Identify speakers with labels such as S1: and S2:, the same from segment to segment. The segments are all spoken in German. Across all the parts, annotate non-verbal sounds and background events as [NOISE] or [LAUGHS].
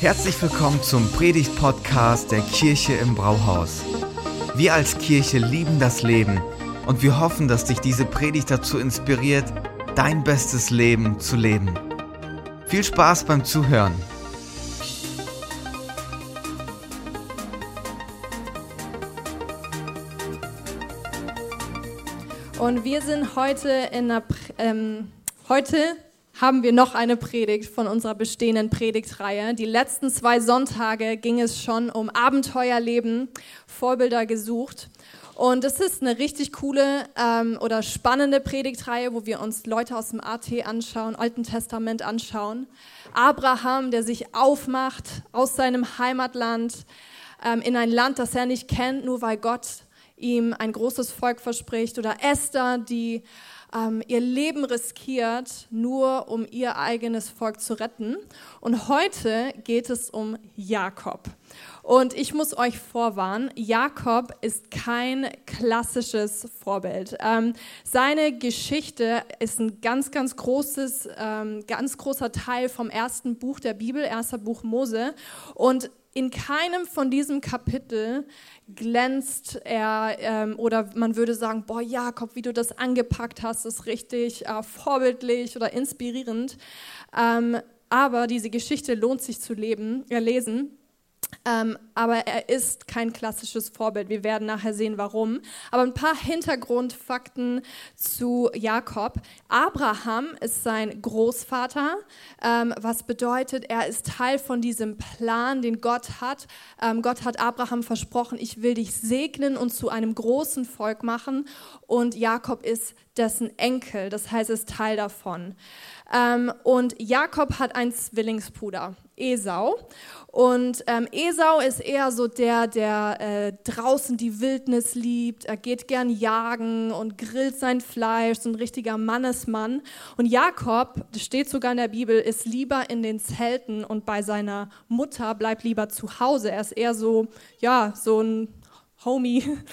S1: Herzlich willkommen zum Predigt-Podcast der Kirche im Brauhaus. Wir als Kirche lieben das Leben und wir hoffen, dass dich diese Predigt dazu inspiriert, dein bestes Leben zu leben. Viel Spaß beim Zuhören.
S2: Und wir sind heute in einer, ähm, heute haben wir noch eine Predigt von unserer bestehenden Predigtreihe. Die letzten zwei Sonntage ging es schon um Abenteuerleben, Vorbilder gesucht. Und es ist eine richtig coole ähm, oder spannende Predigtreihe, wo wir uns Leute aus dem AT anschauen, Alten Testament anschauen. Abraham, der sich aufmacht aus seinem Heimatland ähm, in ein Land, das er nicht kennt, nur weil Gott ihm ein großes Volk verspricht. Oder Esther, die ähm, ihr Leben riskiert, nur um ihr eigenes Volk zu retten. Und heute geht es um Jakob. Und ich muss euch vorwarnen, Jakob ist kein klassisches Vorbild. Ähm, seine Geschichte ist ein ganz, ganz großes, ähm, ganz großer Teil vom ersten Buch der Bibel, erster Buch Mose. Und in keinem von diesem Kapitel glänzt er ähm, oder man würde sagen, boah Jakob, wie du das angepackt hast, ist richtig äh, vorbildlich oder inspirierend. Ähm, aber diese Geschichte lohnt sich zu leben, äh, lesen. Ähm, aber er ist kein klassisches Vorbild. Wir werden nachher sehen, warum. Aber ein paar Hintergrundfakten zu Jakob. Abraham ist sein Großvater, ähm, was bedeutet, er ist Teil von diesem Plan, den Gott hat. Ähm, Gott hat Abraham versprochen, ich will dich segnen und zu einem großen Volk machen. Und Jakob ist dessen Enkel, das heißt, ist Teil davon. Ähm, und Jakob hat einen Zwillingsbruder, Esau. Und ähm, Esau ist eher so der, der äh, draußen die Wildnis liebt. Er geht gern jagen und grillt sein Fleisch, so ein richtiger Mannesmann. Und Jakob, das steht sogar in der Bibel, ist lieber in den Zelten und bei seiner Mutter bleibt lieber zu Hause. Er ist eher so, ja, so ein Homie. [LAUGHS]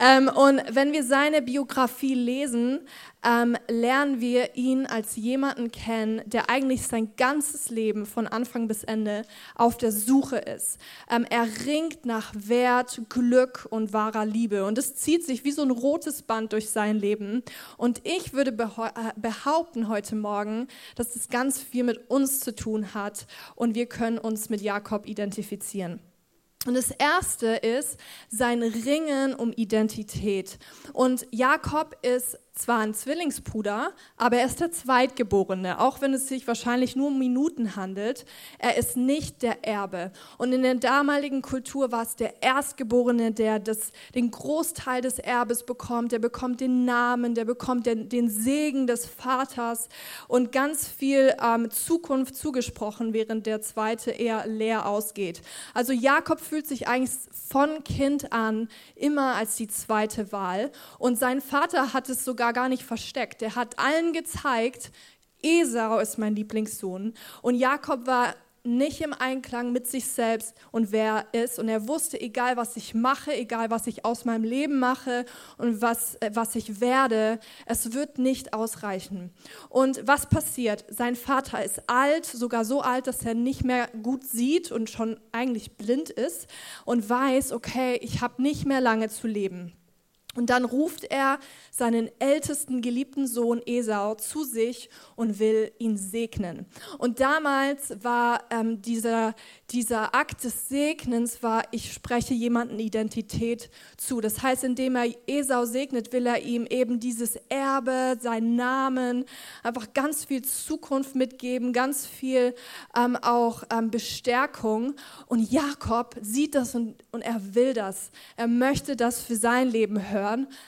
S2: Ähm, und wenn wir seine Biografie lesen, ähm, lernen wir ihn als jemanden kennen, der eigentlich sein ganzes Leben von Anfang bis Ende auf der Suche ist. Ähm, er ringt nach Wert, Glück und wahrer Liebe. Und es zieht sich wie so ein rotes Band durch sein Leben. Und ich würde äh, behaupten heute Morgen, dass es ganz viel mit uns zu tun hat und wir können uns mit Jakob identifizieren. Und das erste ist sein Ringen um Identität. Und Jakob ist zwar ein Zwillingsbruder, aber er ist der Zweitgeborene, auch wenn es sich wahrscheinlich nur um Minuten handelt. Er ist nicht der Erbe. Und in der damaligen Kultur war es der Erstgeborene, der das, den Großteil des Erbes bekommt. Der bekommt den Namen, der bekommt den, den Segen des Vaters und ganz viel ähm, Zukunft zugesprochen, während der Zweite eher leer ausgeht. Also Jakob fühlt sich eigentlich von Kind an immer als die zweite Wahl. Und sein Vater hat es sogar war gar nicht versteckt. Er hat allen gezeigt, Esau ist mein Lieblingssohn. Und Jakob war nicht im Einklang mit sich selbst und wer er ist. Und er wusste, egal was ich mache, egal was ich aus meinem Leben mache und was, äh, was ich werde, es wird nicht ausreichen. Und was passiert? Sein Vater ist alt, sogar so alt, dass er nicht mehr gut sieht und schon eigentlich blind ist und weiß, okay, ich habe nicht mehr lange zu leben. Und dann ruft er seinen ältesten geliebten Sohn Esau zu sich und will ihn segnen. Und damals war ähm, dieser, dieser Akt des Segnens, war, ich spreche jemanden Identität zu. Das heißt, indem er Esau segnet, will er ihm eben dieses Erbe, seinen Namen, einfach ganz viel Zukunft mitgeben, ganz viel ähm, auch ähm, Bestärkung. Und Jakob sieht das und, und er will das. Er möchte das für sein Leben hören.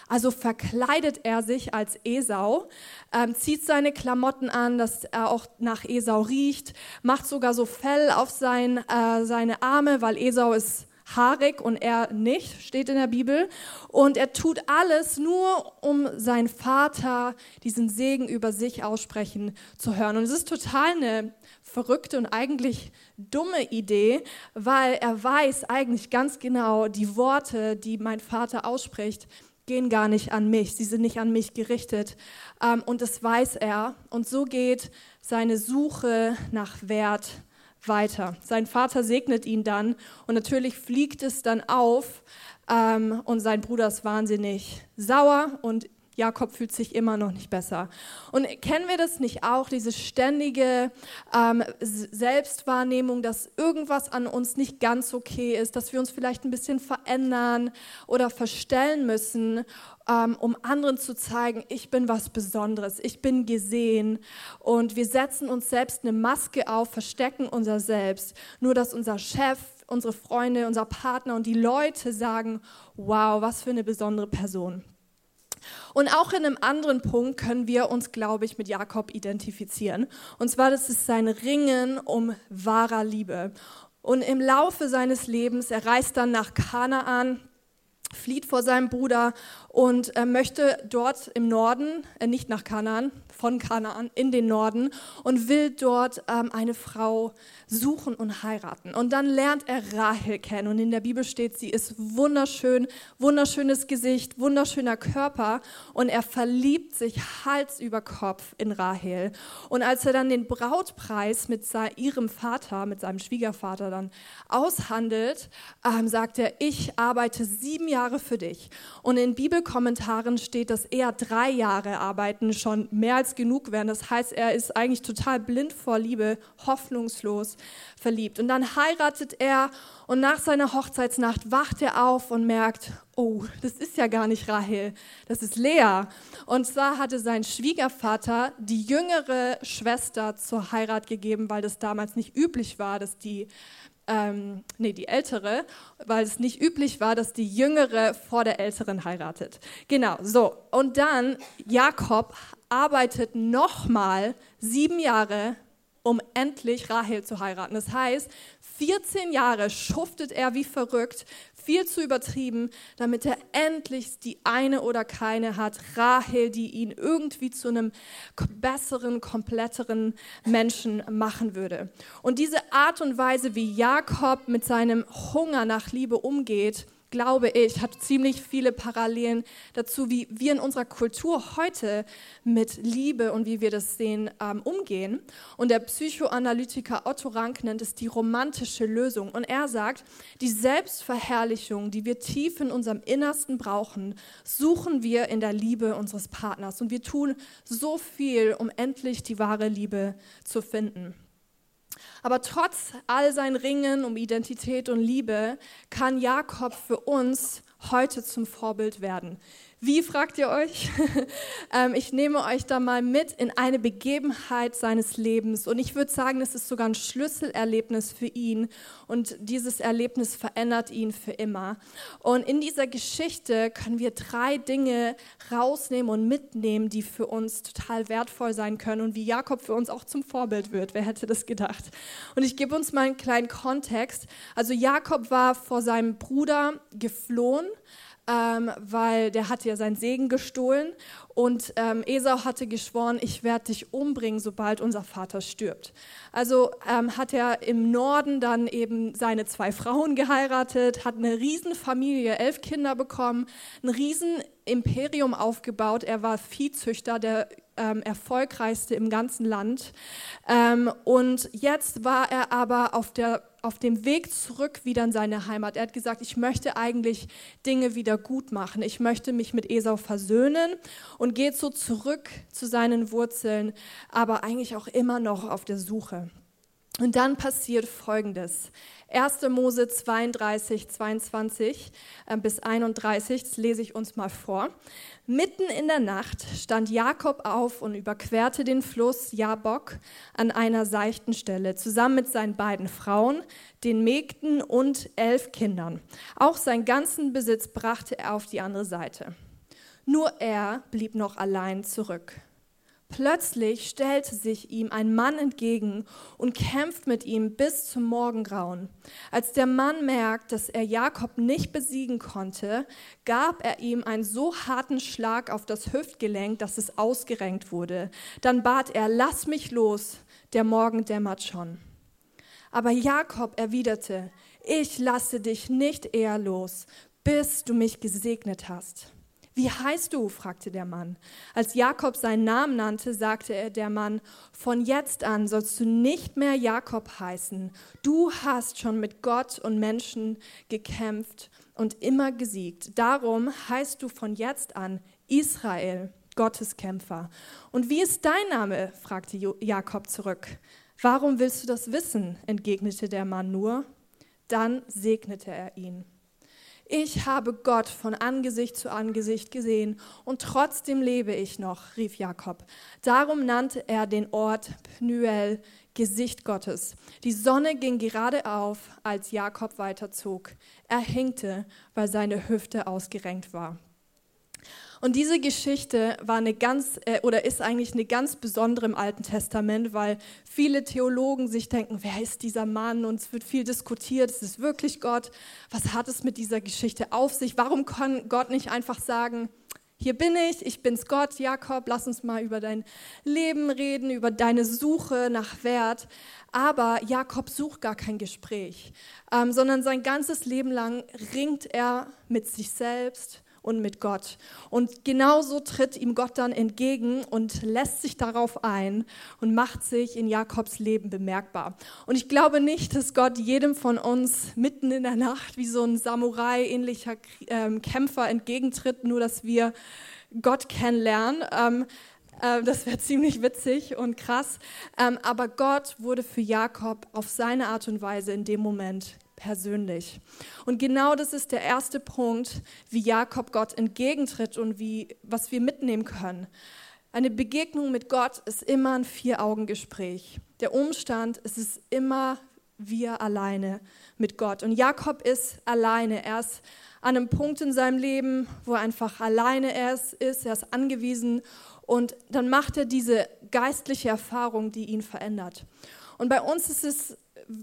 S2: Also verkleidet er sich als Esau, ähm, zieht seine Klamotten an, dass er auch nach Esau riecht, macht sogar so Fell auf sein, äh, seine Arme, weil Esau ist haarig und er nicht, steht in der Bibel. Und er tut alles nur, um seinen Vater diesen Segen über sich aussprechen zu hören. Und es ist total eine verrückte und eigentlich dumme Idee, weil er weiß eigentlich ganz genau, die Worte, die mein Vater ausspricht, gehen gar nicht an mich, sie sind nicht an mich gerichtet. Ähm, und das weiß er. Und so geht seine Suche nach Wert weiter. Sein Vater segnet ihn dann und natürlich fliegt es dann auf ähm, und sein Bruder ist wahnsinnig sauer und Jakob fühlt sich immer noch nicht besser. Und kennen wir das nicht auch, diese ständige ähm, Selbstwahrnehmung, dass irgendwas an uns nicht ganz okay ist, dass wir uns vielleicht ein bisschen verändern oder verstellen müssen, ähm, um anderen zu zeigen, ich bin was Besonderes, ich bin gesehen. Und wir setzen uns selbst eine Maske auf, verstecken unser Selbst, nur dass unser Chef, unsere Freunde, unser Partner und die Leute sagen, wow, was für eine besondere Person. Und auch in einem anderen Punkt können wir uns, glaube ich, mit Jakob identifizieren. Und zwar, das ist sein Ringen um wahrer Liebe. Und im Laufe seines Lebens, er reist dann nach Kanaan, flieht vor seinem Bruder und äh, möchte dort im Norden, äh, nicht nach Kanaan, von Kanaan in den Norden und will dort ähm, eine Frau suchen und heiraten. Und dann lernt er Rahel kennen und in der Bibel steht, sie ist wunderschön, wunderschönes Gesicht, wunderschöner Körper und er verliebt sich Hals über Kopf in Rahel. Und als er dann den Brautpreis mit ihrem Vater, mit seinem Schwiegervater dann aushandelt, ähm, sagt er, ich arbeite sieben Jahre für dich. Und in Bibelkommentaren steht, dass er drei Jahre arbeiten schon mehr als genug wären. Das heißt, er ist eigentlich total blind vor Liebe, hoffnungslos verliebt. Und dann heiratet er und nach seiner Hochzeitsnacht wacht er auf und merkt, oh, das ist ja gar nicht Rahel, das ist Lea. Und zwar hatte sein Schwiegervater die jüngere Schwester zur Heirat gegeben, weil das damals nicht üblich war, dass die ähm, nee, die ältere, weil es nicht üblich war, dass die jüngere vor der älteren heiratet. Genau, so. Und dann Jakob arbeitet nochmal sieben Jahre, um endlich Rahel zu heiraten. Das heißt, 14 Jahre schuftet er wie verrückt, viel zu übertrieben, damit er endlich die eine oder keine hat, Rahel, die ihn irgendwie zu einem besseren, kompletteren Menschen machen würde. Und diese Art und Weise, wie Jakob mit seinem Hunger nach Liebe umgeht, glaube ich, hat ziemlich viele Parallelen dazu, wie wir in unserer Kultur heute mit Liebe und wie wir das sehen, ähm, umgehen. Und der Psychoanalytiker Otto Rank nennt es die romantische Lösung. Und er sagt, die Selbstverherrlichung, die wir tief in unserem Innersten brauchen, suchen wir in der Liebe unseres Partners. Und wir tun so viel, um endlich die wahre Liebe zu finden. Aber trotz all sein Ringen um Identität und Liebe kann Jakob für uns heute zum Vorbild werden. Wie fragt ihr euch? [LAUGHS] Ähm, ich nehme euch da mal mit in eine Begebenheit seines Lebens. Und ich würde sagen, es ist sogar ein Schlüsselerlebnis für ihn. Und dieses Erlebnis verändert ihn für immer. Und in dieser Geschichte können wir drei Dinge rausnehmen und mitnehmen, die für uns total wertvoll sein können und wie Jakob für uns auch zum Vorbild wird. Wer hätte das gedacht? Und ich gebe uns mal einen kleinen Kontext. Also Jakob war vor seinem Bruder geflohen ähm, weil der hatte ja seinen Segen gestohlen und ähm, Esau hatte geschworen, ich werde dich umbringen, sobald unser Vater stirbt. Also ähm, hat er im Norden dann eben seine zwei Frauen geheiratet, hat eine Riesenfamilie, elf Kinder bekommen, ein Riesenimperium aufgebaut. Er war Viehzüchter, der ähm, erfolgreichste im ganzen Land. Ähm, und jetzt war er aber auf der auf dem Weg zurück wieder in seine Heimat. Er hat gesagt, ich möchte eigentlich Dinge wieder gut machen. Ich möchte mich mit Esau versöhnen und geht so zurück zu seinen Wurzeln, aber eigentlich auch immer noch auf der Suche. Und dann passiert Folgendes. 1. Mose 32, 22 äh, bis 31, das lese ich uns mal vor. Mitten in der Nacht stand Jakob auf und überquerte den Fluss Jabok an einer seichten Stelle, zusammen mit seinen beiden Frauen, den Mägden und elf Kindern. Auch seinen ganzen Besitz brachte er auf die andere Seite. Nur er blieb noch allein zurück. Plötzlich stellte sich ihm ein Mann entgegen und kämpft mit ihm bis zum Morgengrauen. Als der Mann merkt, dass er Jakob nicht besiegen konnte, gab er ihm einen so harten Schlag auf das Hüftgelenk, dass es ausgerenkt wurde. Dann bat er, lass mich los, der Morgen dämmert schon. Aber Jakob erwiderte, ich lasse dich nicht eher los, bis du mich gesegnet hast. Wie heißt du? fragte der Mann. Als Jakob seinen Namen nannte, sagte er der Mann, von jetzt an sollst du nicht mehr Jakob heißen. Du hast schon mit Gott und Menschen gekämpft und immer gesiegt. Darum heißt du von jetzt an Israel, Gottes Kämpfer. Und wie ist dein Name? fragte Jakob zurück. Warum willst du das wissen? entgegnete der Mann nur. Dann segnete er ihn. Ich habe Gott von Angesicht zu Angesicht gesehen und trotzdem lebe ich noch, rief Jakob. Darum nannte er den Ort Pnuel, Gesicht Gottes. Die Sonne ging gerade auf, als Jakob weiterzog. Er hinkte, weil seine Hüfte ausgerenkt war. Und diese Geschichte war eine ganz äh, oder ist eigentlich eine ganz besondere im Alten Testament, weil viele Theologen sich denken, wer ist dieser Mann? Und es wird viel diskutiert, ist es wirklich Gott? Was hat es mit dieser Geschichte auf sich? Warum kann Gott nicht einfach sagen, hier bin ich, ich bin's Gott, Jakob, lass uns mal über dein Leben reden, über deine Suche nach Wert. Aber Jakob sucht gar kein Gespräch, ähm, sondern sein ganzes Leben lang ringt er mit sich selbst und mit Gott. Und genauso tritt ihm Gott dann entgegen und lässt sich darauf ein und macht sich in Jakobs Leben bemerkbar. Und ich glaube nicht, dass Gott jedem von uns mitten in der Nacht wie so ein Samurai-ähnlicher ähm, Kämpfer entgegentritt, nur dass wir Gott kennenlernen. Ähm, äh, das wäre [LAUGHS] ziemlich witzig und krass. Ähm, aber Gott wurde für Jakob auf seine Art und Weise in dem Moment persönlich. Und genau das ist der erste Punkt, wie Jakob Gott entgegentritt und wie, was wir mitnehmen können. Eine Begegnung mit Gott ist immer ein Vier-Augen-Gespräch. Der Umstand, es ist immer wir alleine mit Gott. Und Jakob ist alleine. Er ist an einem Punkt in seinem Leben, wo er einfach alleine ist, er ist angewiesen und dann macht er diese geistliche Erfahrung, die ihn verändert. Und bei uns ist es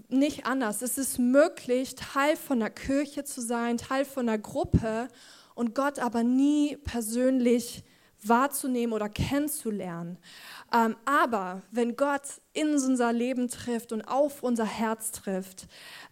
S2: nicht anders. Es ist möglich, Teil von einer Kirche zu sein, Teil von einer Gruppe und Gott aber nie persönlich wahrzunehmen oder kennenzulernen. Ähm, aber wenn Gott in unser Leben trifft und auf unser Herz trifft,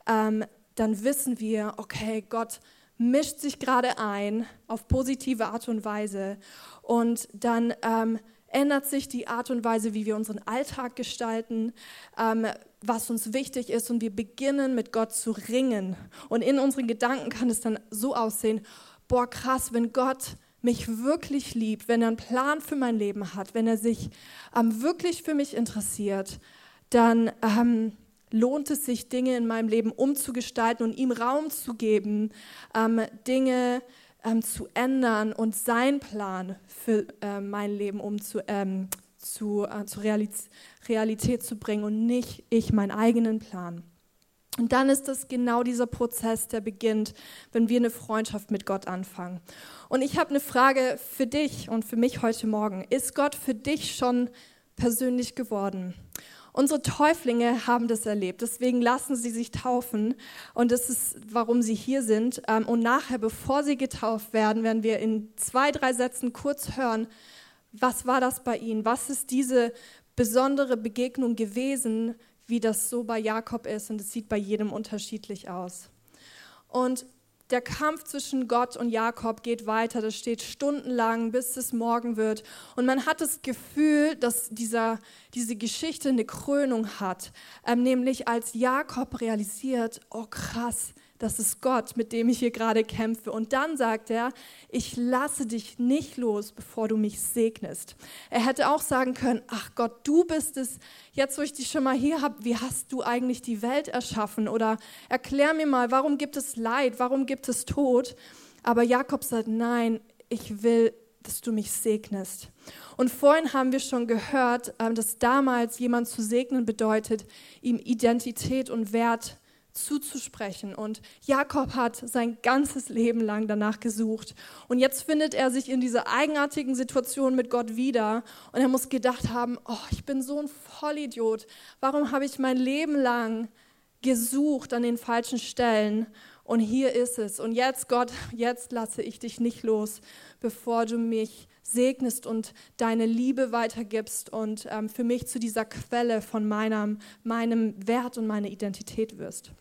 S2: ähm, dann wissen wir, okay, Gott mischt sich gerade ein auf positive Art und Weise und dann ähm, ändert sich die Art und Weise, wie wir unseren Alltag gestalten, ähm, was uns wichtig ist und wir beginnen mit Gott zu ringen. Und in unseren Gedanken kann es dann so aussehen, boah krass, wenn Gott mich wirklich liebt, wenn er einen Plan für mein Leben hat, wenn er sich ähm, wirklich für mich interessiert, dann ähm, lohnt es sich, Dinge in meinem Leben umzugestalten und ihm Raum zu geben, ähm, Dinge ähm, zu ändern und seinen Plan für äh, mein Leben umzu, ähm, zu, äh, zur Realität, Realität zu bringen und nicht ich meinen eigenen Plan. Und dann ist das genau dieser Prozess, der beginnt, wenn wir eine Freundschaft mit Gott anfangen. Und ich habe eine Frage für dich und für mich heute Morgen. Ist Gott für dich schon persönlich geworden? Unsere Täuflinge haben das erlebt, deswegen lassen sie sich taufen und das ist, warum sie hier sind. Ähm, und nachher, bevor sie getauft werden, werden wir in zwei, drei Sätzen kurz hören, was war das bei ihnen? Was ist diese besondere Begegnung gewesen, wie das so bei Jakob ist? Und es sieht bei jedem unterschiedlich aus. Und der Kampf zwischen Gott und Jakob geht weiter. Das steht stundenlang, bis es morgen wird. Und man hat das Gefühl, dass dieser, diese Geschichte eine Krönung hat. Ähm, nämlich als Jakob realisiert, oh krass, das ist Gott, mit dem ich hier gerade kämpfe. Und dann sagt er, ich lasse dich nicht los, bevor du mich segnest. Er hätte auch sagen können, ach Gott, du bist es, jetzt wo ich dich schon mal hier habe, wie hast du eigentlich die Welt erschaffen? Oder erklär mir mal, warum gibt es Leid, warum gibt es Tod? Aber Jakob sagt, nein, ich will, dass du mich segnest. Und vorhin haben wir schon gehört, ähm, dass damals jemand zu segnen bedeutet, ihm Identität und Wert zu zuzusprechen. Und Jakob hat sein ganzes Leben lang danach gesucht. Und jetzt findet er sich in dieser eigenartigen Situation mit Gott wieder. Und er muss gedacht haben, oh, ich bin so ein Vollidiot. Warum habe ich mein Leben lang gesucht an den falschen Stellen? Und hier ist es. Und jetzt, Gott, jetzt lasse ich dich nicht los, bevor du mich segnest und deine Liebe weitergibst und ähm, für mich zu dieser Quelle von meinem, meinem Wert und meiner Identität wirst.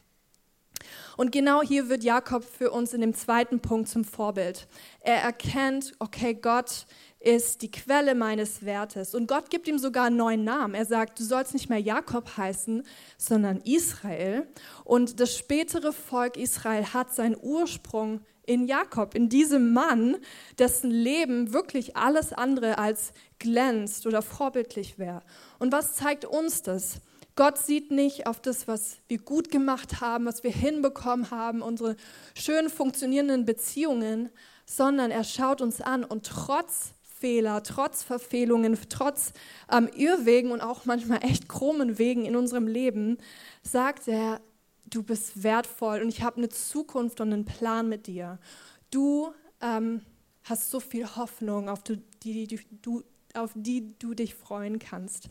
S2: Und genau hier wird Jakob für uns in dem zweiten Punkt zum Vorbild. Er erkennt, okay, Gott ist die Quelle meines Wertes. Und Gott gibt ihm sogar einen neuen Namen. Er sagt, du sollst nicht mehr Jakob heißen, sondern Israel. Und das spätere Volk Israel hat seinen Ursprung in Jakob, in diesem Mann, dessen Leben wirklich alles andere als glänzt oder vorbildlich wäre. Und was zeigt uns das? Gott sieht nicht auf das, was wir gut gemacht haben, was wir hinbekommen haben, unsere schön funktionierenden Beziehungen, sondern er schaut uns an und trotz Fehler, trotz Verfehlungen, trotz ähm, Irrwegen und auch manchmal echt krummen Wegen in unserem Leben, sagt er, du bist wertvoll und ich habe eine Zukunft und einen Plan mit dir. Du ähm, hast so viel Hoffnung, auf die, die, die, du, auf die du dich freuen kannst.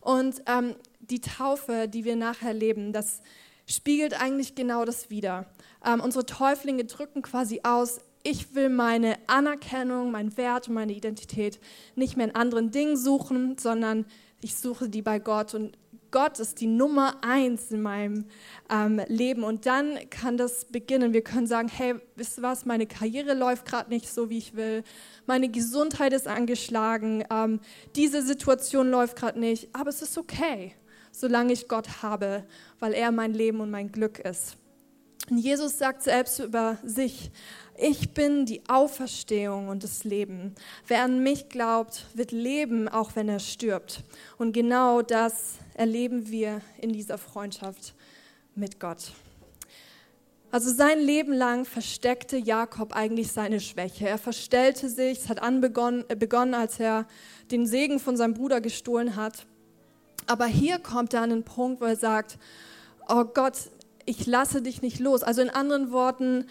S2: Und ähm, die Taufe, die wir nachher leben, das spiegelt eigentlich genau das wider. Ähm, unsere Täuflinge drücken quasi aus, ich will meine Anerkennung, meinen Wert und meine Identität nicht mehr in anderen Dingen suchen, sondern ich suche die bei Gott und Gott ist die Nummer eins in meinem ähm, Leben. Und dann kann das beginnen. Wir können sagen, hey, wisst ihr was, meine Karriere läuft gerade nicht so, wie ich will. Meine Gesundheit ist angeschlagen. Ähm, diese Situation läuft gerade nicht. Aber es ist okay, solange ich Gott habe, weil er mein Leben und mein Glück ist. Jesus sagt selbst über sich, ich bin die Auferstehung und das Leben. Wer an mich glaubt, wird leben, auch wenn er stirbt. Und genau das erleben wir in dieser Freundschaft mit Gott. Also sein Leben lang versteckte Jakob eigentlich seine Schwäche. Er verstellte sich, es hat anbegonnen, begonnen, als er den Segen von seinem Bruder gestohlen hat. Aber hier kommt er an den Punkt, wo er sagt, oh Gott, ich lasse dich nicht los. Also in anderen Worten,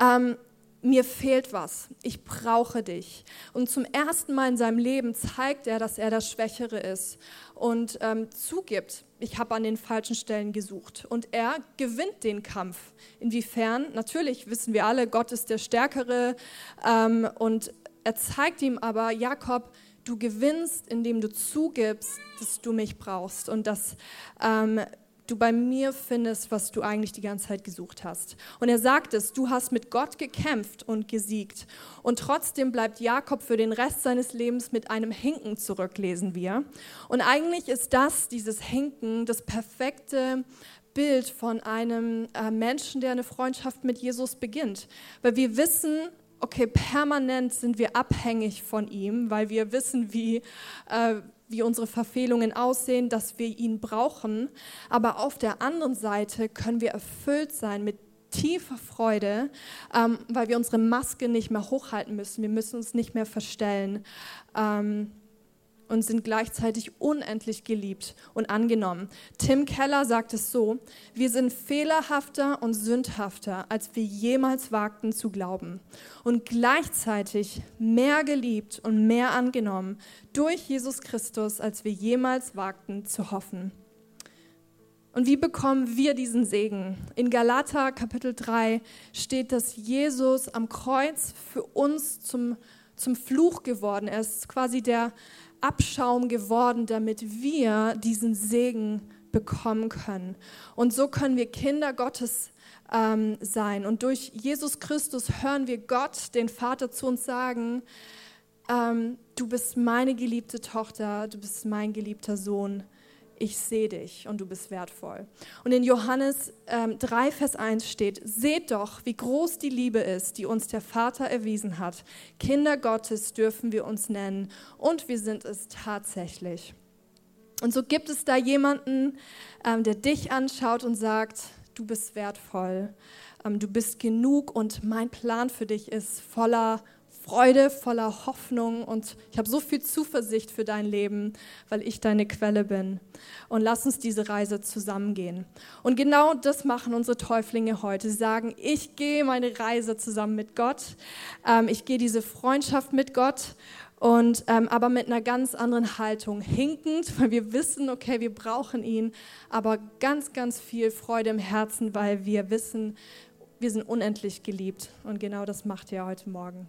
S2: ähm, mir fehlt was, ich brauche dich. Und zum ersten Mal in seinem Leben zeigt er, dass er das Schwächere ist und ähm, zugibt, ich habe an den falschen Stellen gesucht. Und er gewinnt den Kampf. Inwiefern? Natürlich wissen wir alle, Gott ist der Stärkere. Ähm, und er zeigt ihm aber, Jakob, du gewinnst, indem du zugibst, dass du mich brauchst und dass ähm, du bei mir findest, was du eigentlich die ganze Zeit gesucht hast. Und er sagt es, du hast mit Gott gekämpft und gesiegt. Und trotzdem bleibt Jakob für den Rest seines Lebens mit einem Hinken zurück, lesen wir. Und eigentlich ist das, dieses Hinken, das perfekte Bild von einem äh, Menschen, der eine Freundschaft mit Jesus beginnt. Weil wir wissen, okay, permanent sind wir abhängig von ihm, weil wir wissen, wie, äh, wie unsere Verfehlungen aussehen, dass wir ihn brauchen. Aber auf der anderen Seite können wir erfüllt sein mit tiefer Freude, ähm, weil wir unsere Maske nicht mehr hochhalten müssen. Wir müssen uns nicht mehr verstellen. Ähm, und sind gleichzeitig unendlich geliebt und angenommen. Tim Keller sagt es so, wir sind fehlerhafter und sündhafter, als wir jemals wagten zu glauben und gleichzeitig mehr geliebt und mehr angenommen durch Jesus Christus, als wir jemals wagten zu hoffen. Und wie bekommen wir diesen Segen? In Galater Kapitel 3 steht, dass Jesus am Kreuz für uns zum, zum Fluch geworden ist, quasi der Abschaum geworden, damit wir diesen Segen bekommen können. Und so können wir Kinder Gottes ähm, sein. Und durch Jesus Christus hören wir Gott, den Vater, zu uns sagen, ähm, du bist meine geliebte Tochter, du bist mein geliebter Sohn ich sehe dich und du bist wertvoll. Und in Johannes ähm, 3, Vers 1 steht, seht doch, wie groß die Liebe ist, die uns der Vater erwiesen hat. Kinder Gottes dürfen wir uns nennen und wir sind es tatsächlich. Und so gibt es da jemanden, ähm, der dich anschaut und sagt, du bist wertvoll, ähm, du bist genug und mein Plan für dich ist voller Freude, voller Hoffnung und ich habe so viel Zuversicht für dein Leben, weil ich deine Quelle bin. Und lass uns diese Reise zusammengehen. Und genau das machen unsere Täuflinge heute. Sie sagen, ich gehe meine Reise zusammen mit Gott, ähm, ich gehe diese Freundschaft mit Gott und ähm, aber mit einer ganz anderen Haltung, hinkend, weil wir wissen, okay, wir brauchen ihn, aber ganz, ganz viel Freude im Herzen, weil wir wissen, wir sind unendlich geliebt. Und genau das macht ihr heute Morgen.